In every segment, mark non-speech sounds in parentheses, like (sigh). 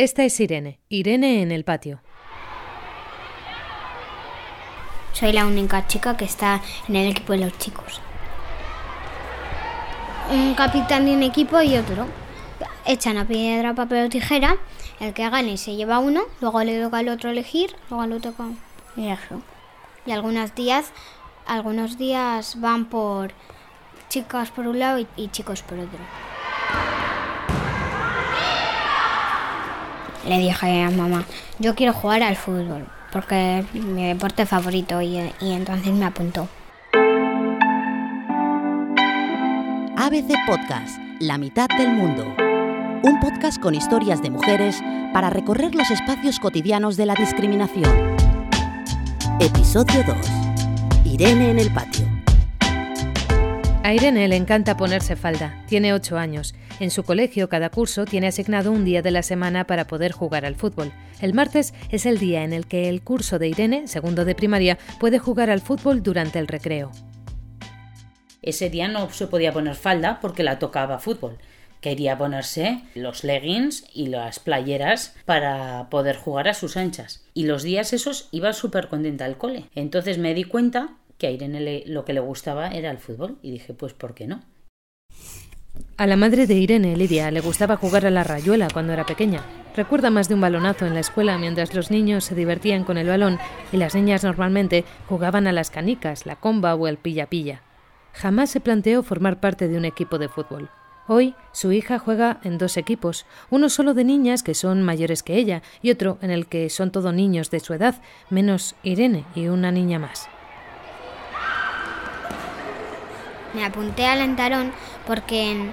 Esta es Irene, Irene en el patio. Soy la única chica que está en el equipo de los chicos. Un capitán de un equipo y otro. Echan a piedra, papel o tijera. El que gane se lleva uno, luego le toca al otro elegir, luego le toca y eso. Y algunos días, algunos días van por chicas por un lado y chicos por otro. Le dije a mamá, yo quiero jugar al fútbol porque es mi deporte favorito y, y entonces me apuntó. ABC Podcast, La mitad del mundo. Un podcast con historias de mujeres para recorrer los espacios cotidianos de la discriminación. Episodio 2. Irene en el patio. A Irene le encanta ponerse falda. Tiene 8 años. En su colegio, cada curso tiene asignado un día de la semana para poder jugar al fútbol. El martes es el día en el que el curso de Irene, segundo de primaria, puede jugar al fútbol durante el recreo. Ese día no se podía poner falda porque la tocaba fútbol. Quería ponerse los leggings y las playeras para poder jugar a sus anchas. Y los días esos iba súper contenta al cole. Entonces me di cuenta que a Irene le- lo que le gustaba era el fútbol y dije, pues ¿por qué no? A la madre de Irene, Lidia, le gustaba jugar a la rayuela cuando era pequeña. Recuerda más de un balonazo en la escuela mientras los niños se divertían con el balón y las niñas normalmente jugaban a las canicas, la comba o el pilla-pilla. Jamás se planteó formar parte de un equipo de fútbol. Hoy su hija juega en dos equipos, uno solo de niñas que son mayores que ella y otro en el que son todo niños de su edad, menos Irene y una niña más. Me apunté al Antarón porque,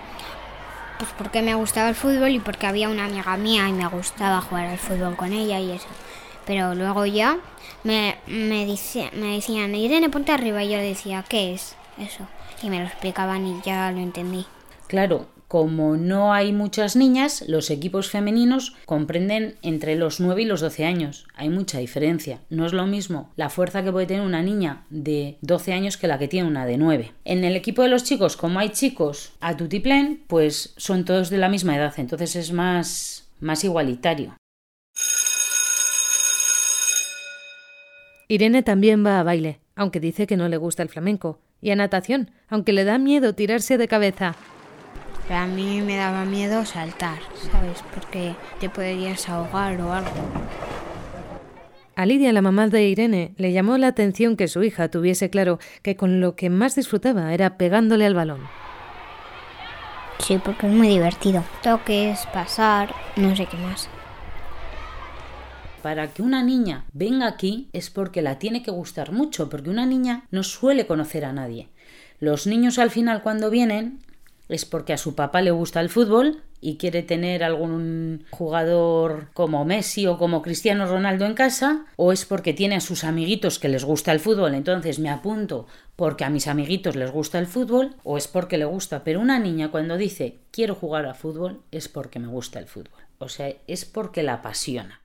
pues porque me gustaba el fútbol y porque había una amiga mía y me gustaba jugar al fútbol con ella y eso. Pero luego ya me, me, dice- me decían, ponte arriba. Y yo decía, ¿qué es eso? Y me lo explicaban y ya lo entendí. Claro, como no hay muchas niñas, los equipos femeninos comprenden entre los 9 y los 12 años. Hay mucha diferencia. No es lo mismo la fuerza que puede tener una niña de 12 años que la que tiene una de 9. En el equipo de los chicos, como hay chicos a tutiplén, pues son todos de la misma edad, entonces es más, más igualitario. Irene también va a baile, aunque dice que no le gusta el flamenco, y a natación, aunque le da miedo tirarse de cabeza. Pero a mí me daba miedo saltar, ¿sabes? Porque te podrías ahogar o algo. A Lidia, la mamá de Irene, le llamó la atención que su hija tuviese claro que con lo que más disfrutaba era pegándole al balón. Sí, porque es muy divertido. Toques, pasar, no sé qué más. Para que una niña venga aquí es porque la tiene que gustar mucho, porque una niña no suele conocer a nadie. Los niños al final cuando vienen es porque a su papá le gusta el fútbol y quiere tener algún jugador como Messi o como Cristiano Ronaldo en casa, o es porque tiene a sus amiguitos que les gusta el fútbol, entonces me apunto porque a mis amiguitos les gusta el fútbol, o es porque le gusta. Pero una niña cuando dice quiero jugar a fútbol es porque me gusta el fútbol. O sea, es porque la apasiona.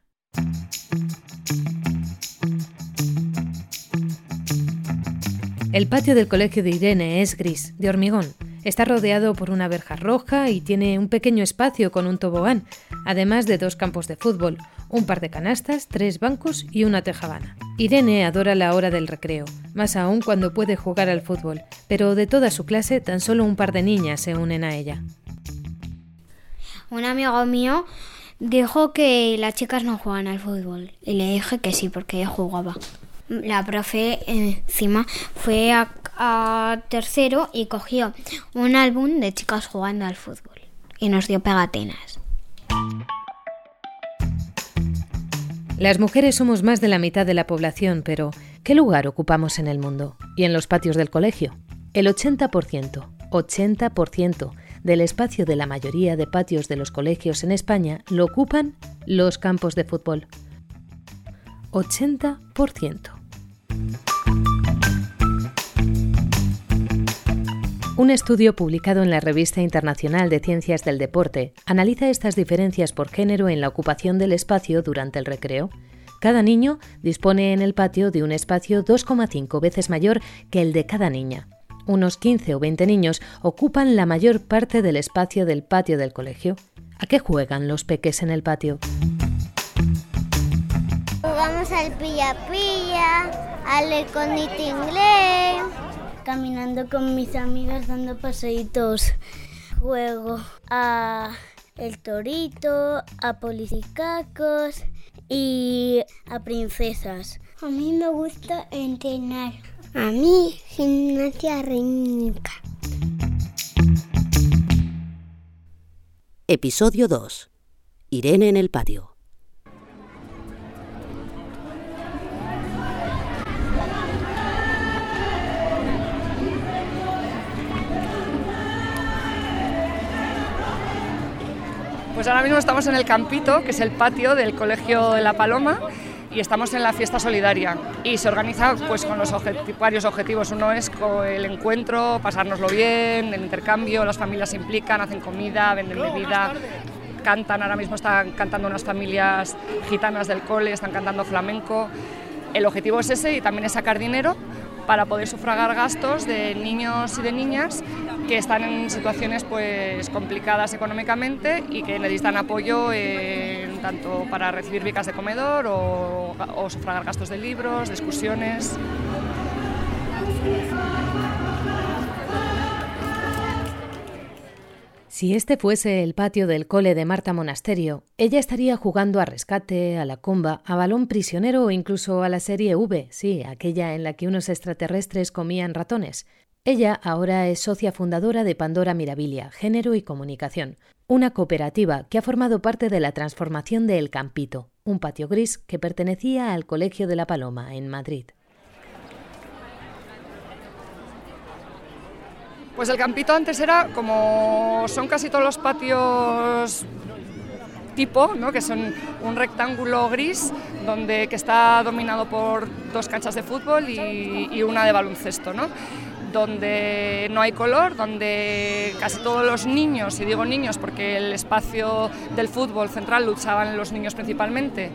El patio del colegio de Irene es gris, de hormigón. Está rodeado por una verja roja y tiene un pequeño espacio con un tobogán, además de dos campos de fútbol, un par de canastas, tres bancos y una tejabana. Irene adora la hora del recreo, más aún cuando puede jugar al fútbol, pero de toda su clase tan solo un par de niñas se unen a ella. Un amigo mío dijo que las chicas no juegan al fútbol y le dije que sí porque jugaba. La profe eh, encima fue a, a tercero y cogió un álbum de chicas jugando al fútbol y nos dio pegatinas. Las mujeres somos más de la mitad de la población, pero ¿qué lugar ocupamos en el mundo y en los patios del colegio? El 80%, 80% del espacio de la mayoría de patios de los colegios en España lo ocupan los campos de fútbol. 80%. Un estudio publicado en la Revista Internacional de Ciencias del Deporte analiza estas diferencias por género en la ocupación del espacio durante el recreo. Cada niño dispone en el patio de un espacio 2,5 veces mayor que el de cada niña. Unos 15 o 20 niños ocupan la mayor parte del espacio del patio del colegio. ¿A qué juegan los peques en el patio? Jugamos al pilla-pilla, al escondite inglés. Caminando con mis amigas dando paseitos. Juego a el torito, a policicacos y a princesas. A mí me gusta entrenar. A mí gimnasia rítmica. Episodio 2. Irene en el patio. Pues ahora mismo estamos en el campito, que es el patio del Colegio de la Paloma, y estamos en la fiesta solidaria. Y se organiza pues, con los varios objetivos. Uno es el encuentro, pasárnoslo bien, el intercambio, las familias se implican, hacen comida, venden bebida, cantan, ahora mismo están cantando unas familias gitanas del cole, están cantando flamenco. El objetivo es ese y también es sacar dinero para poder sufragar gastos de niños y de niñas que están en situaciones pues complicadas económicamente y que necesitan apoyo tanto para recibir becas de comedor o, o sufragar gastos de libros, de excursiones. Si este fuese el patio del cole de Marta Monasterio, ella estaría jugando a rescate, a la comba, a balón prisionero o incluso a la serie V, sí, aquella en la que unos extraterrestres comían ratones. Ella ahora es socia fundadora de Pandora Mirabilia, Género y Comunicación, una cooperativa que ha formado parte de la transformación de El Campito, un patio gris que pertenecía al Colegio de la Paloma, en Madrid. Pues el campito antes era como son casi todos los patios tipo, ¿no? que son un rectángulo gris donde, que está dominado por dos canchas de fútbol y, y una de baloncesto. ¿no? donde no hay color, donde casi todos los niños, y digo niños porque el espacio del fútbol central lo usaban los niños principalmente,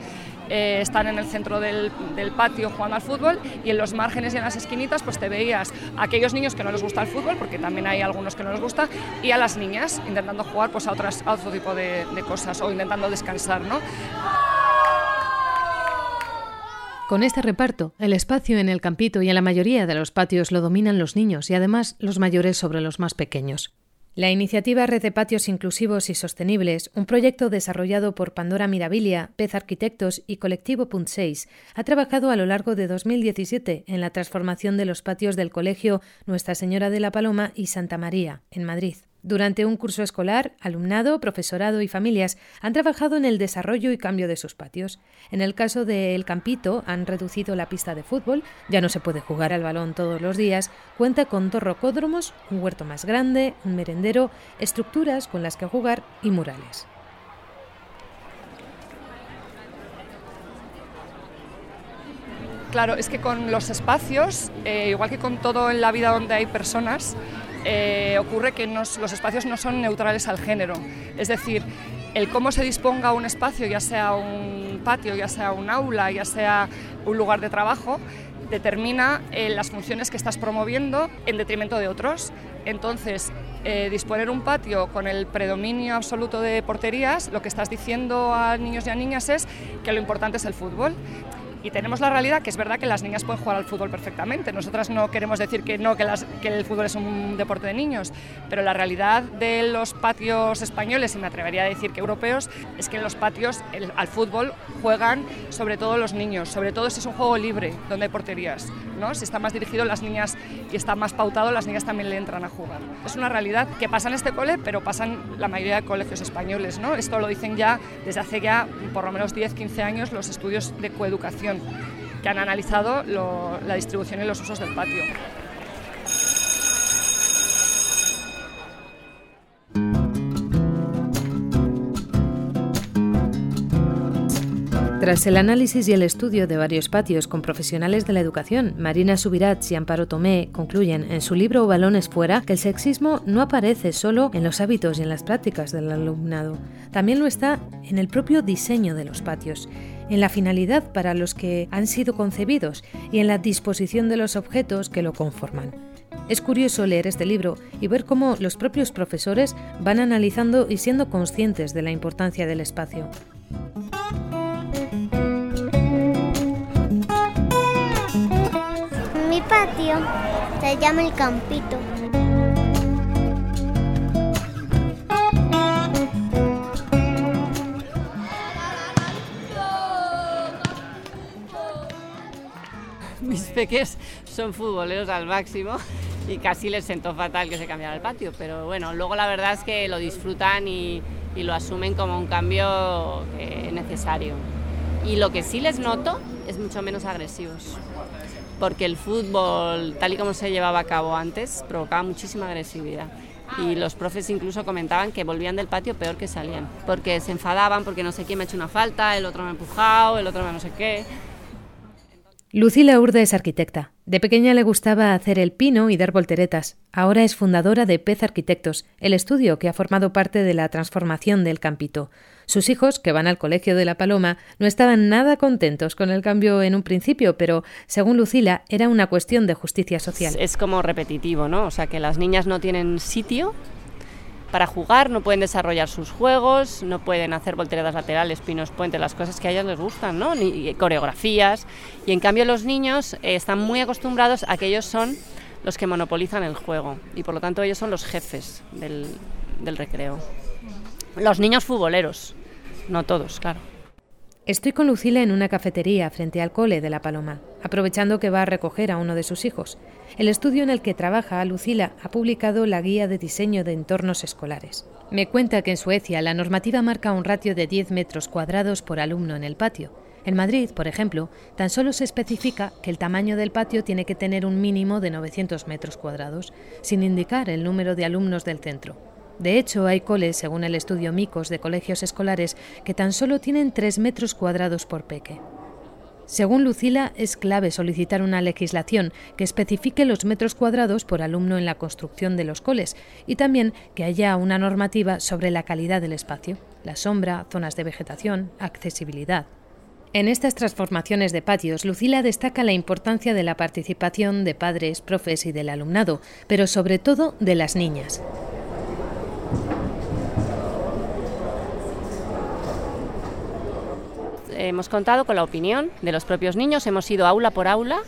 eh, están en el centro del, del, patio jugando al fútbol y en los márgenes y en las esquinitas pues te veías a aquellos niños que no les gusta el fútbol, porque también hay algunos que no les gusta, y a las niñas intentando jugar pues a, otras, otro tipo de, de cosas o intentando descansar. ¿no? Con este reparto, el espacio en el campito y en la mayoría de los patios lo dominan los niños y además los mayores sobre los más pequeños. La iniciativa Red de Patios Inclusivos y Sostenibles, un proyecto desarrollado por Pandora Mirabilia, Pez Arquitectos y Colectivo Punt 6, ha trabajado a lo largo de 2017 en la transformación de los patios del Colegio Nuestra Señora de la Paloma y Santa María, en Madrid. Durante un curso escolar, alumnado, profesorado y familias han trabajado en el desarrollo y cambio de sus patios. En el caso de El Campito, han reducido la pista de fútbol, ya no se puede jugar al balón todos los días, cuenta con dos rocódromos, un huerto más grande, un merendero, estructuras con las que jugar y murales. Claro, es que con los espacios, eh, igual que con todo en la vida donde hay personas, eh, ocurre que los espacios no son neutrales al género. Es decir, el cómo se disponga un espacio, ya sea un patio, ya sea un aula, ya sea un lugar de trabajo, determina eh, las funciones que estás promoviendo en detrimento de otros. Entonces, eh, disponer un patio con el predominio absoluto de porterías, lo que estás diciendo a niños y a niñas es que lo importante es el fútbol. Y tenemos la realidad que es verdad que las niñas pueden jugar al fútbol perfectamente. Nosotras no queremos decir que no, que, el fútbol es un deporte de niños, pero la realidad de los patios españoles, y me atrevería a decir que europeos, es que en los patios al fútbol juegan sobre todo los niños, sobre todo si es un juego libre, donde hay porterías. ¿no? Si está más dirigido las niñas y está más pautado, las niñas también le entran a jugar. Es una realidad que pasa en este cole, pero pasa en la mayoría de colegios españoles. ¿no? Esto lo dicen ya desde hace ya por lo menos 10-15 años los estudios de coeducación que han analizado la distribución y los usos del patio. Tras el análisis y el estudio de varios patios con profesionales de la educación, Marina Subirats y Amparo Tomé concluyen en su libro Balones fuera que el sexismo no aparece solo en los hábitos y en las prácticas del alumnado, también lo está en el propio diseño de los patios, en la finalidad para los que han sido concebidos y en la disposición de los objetos que lo conforman. Es curioso leer este libro y ver cómo los propios profesores van analizando y siendo conscientes de la importancia del espacio. Mi patio se llama el campito. Mis peques son futboleros al máximo y casi les sentó fatal que se cambiara el patio, pero bueno, luego la verdad es que lo disfrutan y, y lo asumen como un cambio eh, necesario. Y lo que sí les noto es mucho menos agresivos, porque el fútbol, tal y como se llevaba a cabo antes, provocaba muchísima agresividad. Y los profes incluso comentaban que volvían del patio peor que salían, porque se enfadaban porque no sé quién me ha hecho una falta, el otro me ha empujado, el otro me no sé qué. Lucila Urde es arquitecta. De pequeña le gustaba hacer el pino y dar volteretas. Ahora es fundadora de Pez Arquitectos, el estudio que ha formado parte de la transformación del campito. Sus hijos, que van al colegio de La Paloma, no estaban nada contentos con el cambio en un principio, pero, según Lucila, era una cuestión de justicia social. Es como repetitivo, ¿no? O sea, que las niñas no tienen sitio para jugar, no pueden desarrollar sus juegos, no pueden hacer volteretas laterales, pinos puentes, las cosas que a ellas les gustan, ¿no? Ni coreografías. Y en cambio los niños eh, están muy acostumbrados a que ellos son los que monopolizan el juego y por lo tanto ellos son los jefes del, del recreo. Los niños futboleros, no todos, claro. Estoy con Lucila en una cafetería frente al cole de La Paloma, aprovechando que va a recoger a uno de sus hijos. El estudio en el que trabaja Lucila ha publicado la guía de diseño de entornos escolares. Me cuenta que en Suecia la normativa marca un ratio de 10 metros cuadrados por alumno en el patio. En Madrid, por ejemplo, tan solo se especifica que el tamaño del patio tiene que tener un mínimo de 900 metros cuadrados, sin indicar el número de alumnos del centro. De hecho, hay coles, según el estudio Micos de colegios escolares, que tan solo tienen 3 metros cuadrados por peque. Según Lucila, es clave solicitar una legislación que especifique los metros cuadrados por alumno en la construcción de los coles y también que haya una normativa sobre la calidad del espacio, la sombra, zonas de vegetación, accesibilidad. En estas transformaciones de patios, Lucila destaca la importancia de la participación de padres, profes y del alumnado, pero sobre todo de las niñas. Hemos contado con la opinión de los propios niños, hemos ido aula por aula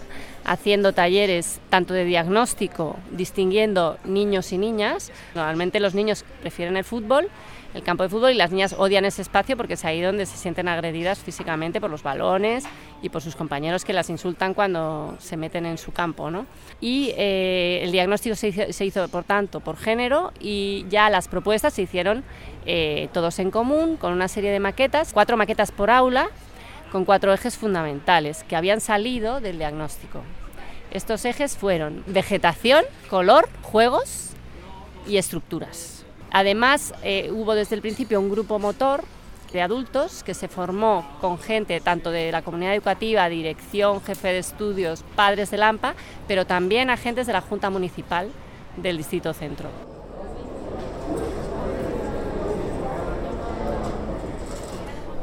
haciendo talleres tanto de diagnóstico, distinguiendo niños y niñas. Normalmente los niños prefieren el fútbol, el campo de fútbol, y las niñas odian ese espacio porque es ahí donde se sienten agredidas físicamente por los balones y por sus compañeros que las insultan cuando se meten en su campo. ¿no? Y eh, el diagnóstico se hizo, por tanto, por género y ya las propuestas se hicieron eh, todos en común con una serie de maquetas, cuatro maquetas por aula, con cuatro ejes fundamentales que habían salido del diagnóstico. Estos ejes fueron vegetación, color, juegos y estructuras. Además, eh, hubo desde el principio un grupo motor de adultos que se formó con gente tanto de la comunidad educativa, dirección, jefe de estudios, padres de Lampa, pero también agentes de la Junta Municipal del Distrito Centro.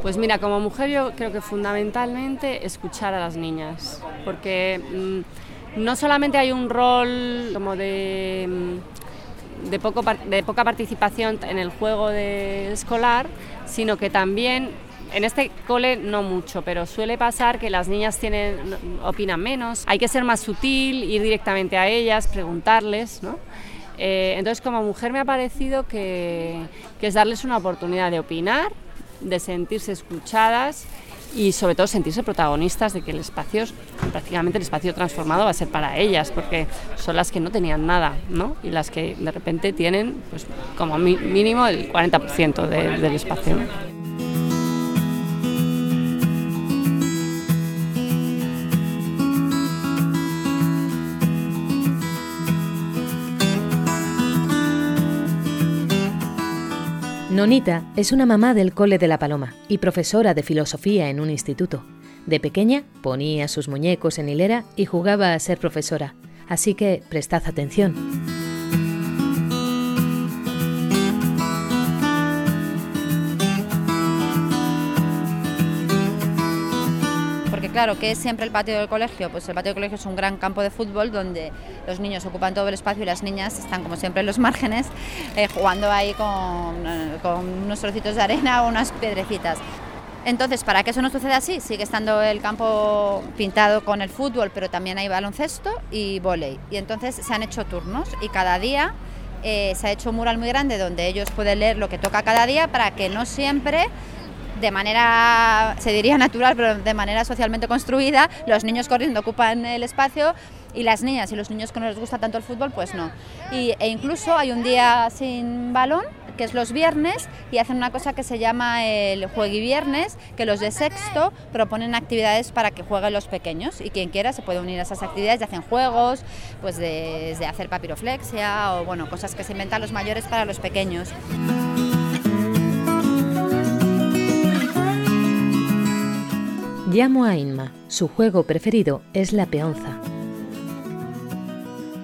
Pues mira, como mujer yo creo que fundamentalmente escuchar a las niñas, porque mmm, no solamente hay un rol como de, mm, de, poca participación en el juego escolar, sino que también en este cole no mucho, pero suele pasar que las niñas tienen, opinan menos. Hay que ser más sutil, ir directamente a ellas, preguntarles, ¿no? Eh, entonces como mujer me ha parecido que es darles una oportunidad de opinar de sentirse escuchadas y sobre todo sentirse protagonistas de que el espacio, prácticamente el espacio transformado va a ser para ellas, porque son las que no tenían nada, ¿no? Y las que de repente tienen, pues como mínimo el 40% de, del espacio. Nonita es una mamá del cole de la Paloma y profesora de filosofía en un instituto. De pequeña ponía sus muñecos en hilera y jugaba a ser profesora, así que prestad atención. Claro, ¿qué es siempre el patio del colegio? Pues el patio del colegio es un gran campo de fútbol donde los niños ocupan todo el espacio y las niñas están como siempre en los (laughs) márgenes eh, jugando ahí con, con, unos trocitos de arena o unas piedrecitas. Entonces, para que eso no suceda así, sigue estando el campo pintado con el fútbol, pero también hay baloncesto y vóley. Y entonces se han hecho turnos y cada día eh, se ha hecho un mural muy grande donde ellos pueden leer lo que toca cada día para que no siempre de manera, se diría natural, pero de manera socialmente construida, los niños corriendo ocupan el espacio y las niñas y los niños que no les gusta tanto el fútbol, pues no. Y, e incluso hay un día sin balón que es los viernes, y hacen una cosa que se llama el Juegui Viernes, que los de sexto proponen actividades para que jueguen los pequeños, y quien quiera se puede unir a esas actividades y hacen juegos, pues de, hacer papiroflexia o bueno, cosas que se inventan los mayores para los pequeños. Llamo a Inma. Su juego preferido es la peonza.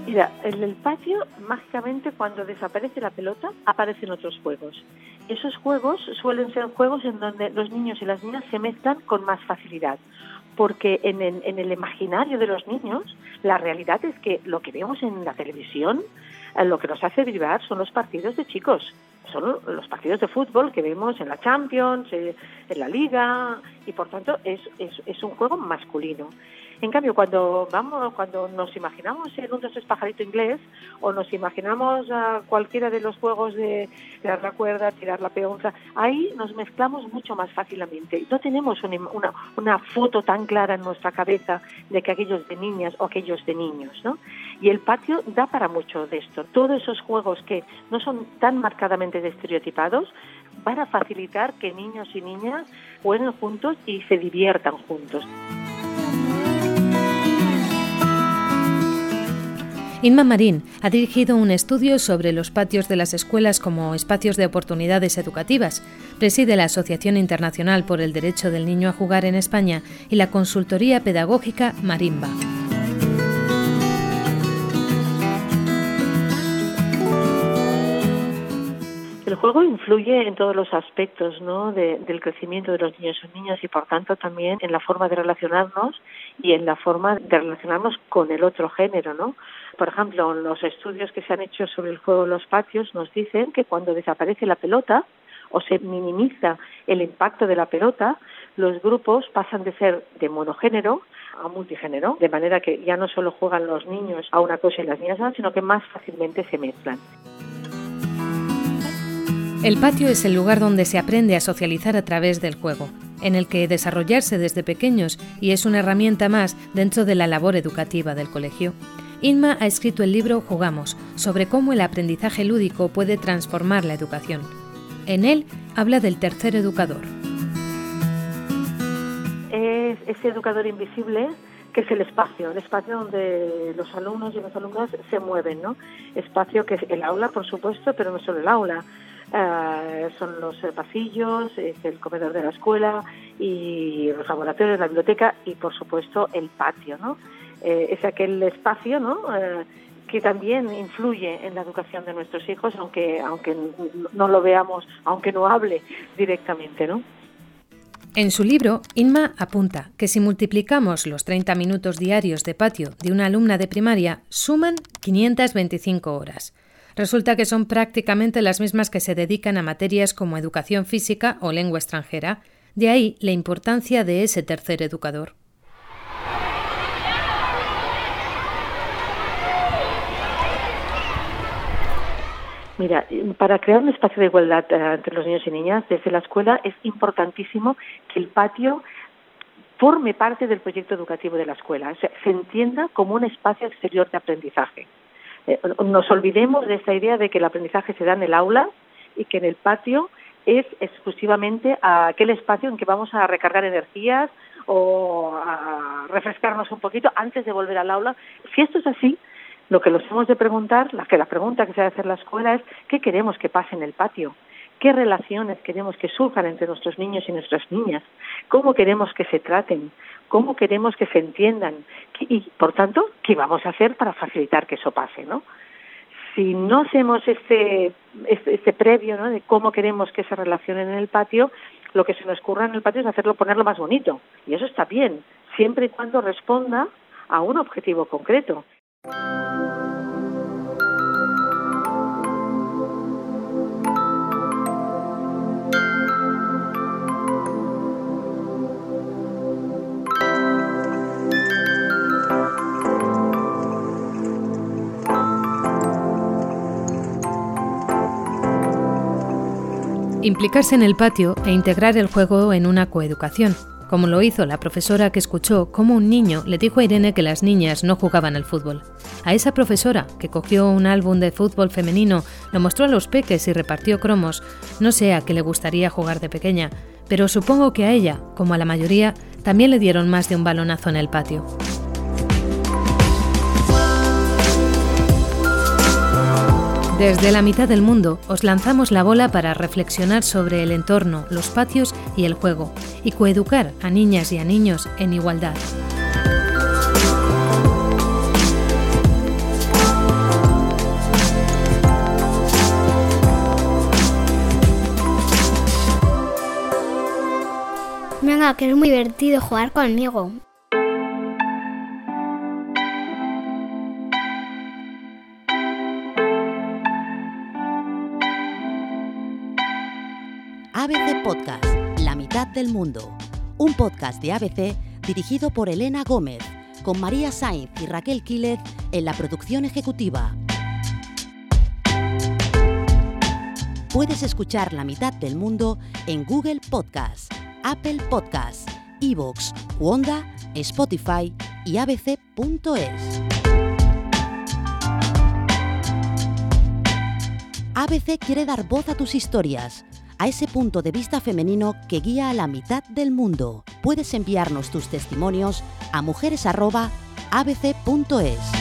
Mira, en el patio, mágicamente, cuando desaparece la pelota, aparecen otros juegos. Esos juegos suelen ser juegos en donde los niños y las niñas se mezclan con más facilidad, porque en el, imaginario de los niños, la realidad es que lo que vemos en la televisión, eh, lo que nos hace vibrar son los partidos de chicos, son los partidos de fútbol que vemos en la Champions, eh, en la Liga, y por tanto es, es un juego masculino. En cambio, cuando vamos, cuando nos imaginamos en un es pajarito inglés o nos imaginamos a cualquiera de los juegos de tirar la cuerda, tirar la peonza, ahí nos mezclamos mucho más fácilmente. No tenemos una, una, foto tan clara en nuestra cabeza de que aquellos de niñas o aquellos de niños, ¿no? Y el patio da para mucho de esto. Todos esos juegos que no son tan marcadamente estereotipados van a facilitar que niños y niñas jueguen juntos y se diviertan juntos. Inma Marín ha dirigido un estudio sobre los patios de las escuelas como espacios de oportunidades educativas. Preside la Asociación Internacional por el Derecho del Niño a Jugar en España y la consultoría pedagógica Marimba. El juego influye en todos los aspectos ¿no? del crecimiento de los niños y niñas y por tanto también en la forma de relacionarnos y en la forma de relacionarnos con el otro género, ¿no? Por ejemplo, los estudios que se han hecho sobre el juego en los patios nos dicen que cuando desaparece la pelota o se minimiza el impacto de la pelota, los grupos pasan de ser de monogénero a multigénero, de manera que ya no solo juegan los niños a una cosa y las niñas a otra, sino que más fácilmente se mezclan. El patio es el lugar donde se aprende a socializar a través del juego, en el que desarrollarse desde pequeños y es una herramienta más dentro de la labor educativa del colegio. Inma ha escrito el libro Jugamos, sobre cómo el aprendizaje lúdico puede transformar la educación. En él habla del tercer educador. Es ese educador invisible que es el espacio, el espacio donde los alumnos y las alumnas se mueven, ¿no? Espacio que es el aula, por supuesto, pero no solo el aula, eh, son los eh, pasillos, es el comedor de la escuela y los laboratorios, la biblioteca y por supuesto el patio, ¿no? Eh, es aquel espacio, ¿no? que también influye en la educación de nuestros hijos, aunque aunque no lo veamos, aunque no hable directamente, ¿no? En su libro, Inma apunta que si multiplicamos los 30 minutos diarios de patio de una alumna de primaria, suman 525 horas. Resulta que son prácticamente las mismas que se dedican a materias como educación física o lengua extranjera, de ahí la importancia de ese tercer educador. Mira, para crear un espacio de igualdad eh, entre los niños y niñas desde la escuela es importantísimo que el patio forme parte del proyecto educativo de la escuela, se entienda como un espacio exterior de aprendizaje. Eh, nos olvidemos de esa idea de que el aprendizaje se da en el aula y que en el patio es exclusivamente aquel espacio en que vamos a recargar energías o a refrescarnos un poquito antes de volver al aula. Si esto es así, lo que nos hemos de preguntar, la que la pregunta que se debe hacer la escuela es ¿qué queremos que pase en el patio? ¿Qué relaciones queremos que surjan entre nuestros niños y nuestras niñas? ¿Cómo queremos que se traten? cómo queremos que se entiendan y, por tanto, qué vamos a hacer para facilitar que eso pase, ¿no? Si no hacemos este, este, este, previo ¿no? de cómo queremos que se relacionen en el patio, lo que se nos ocurra en el patio es hacerlo, ponerlo más bonito. Y eso está bien, siempre y cuando responda a un objetivo concreto. Implicarse en el patio e integrar el juego en una coeducación, como lo hizo la profesora que escuchó cómo un niño le dijo a Irene que las niñas no jugaban al fútbol. A esa profesora, que cogió un álbum de fútbol femenino, lo mostró a los peques y repartió cromos, no sé a qué le gustaría jugar de pequeña, pero supongo que a ella, como a la mayoría, también le dieron más de un balonazo en el patio. Desde la mitad del mundo os lanzamos la bola para reflexionar sobre el entorno, los patios y el juego, y coeducar a niñas y a niños en igualdad. Venga, que es muy divertido jugar conmigo. Del mundo. Un podcast de ABC dirigido por Elena Gómez, con María Sainz y Raquel Quílez en la producción ejecutiva. Puedes escuchar La mitad del mundo en Google Podcast, Apple Podcast, Evox, Wanda, Spotify y abc.es. ABC quiere dar voz a tus historias a ese punto de vista femenino que guía a la mitad del mundo. Puedes enviarnos tus testimonios a mujeres.abc.es.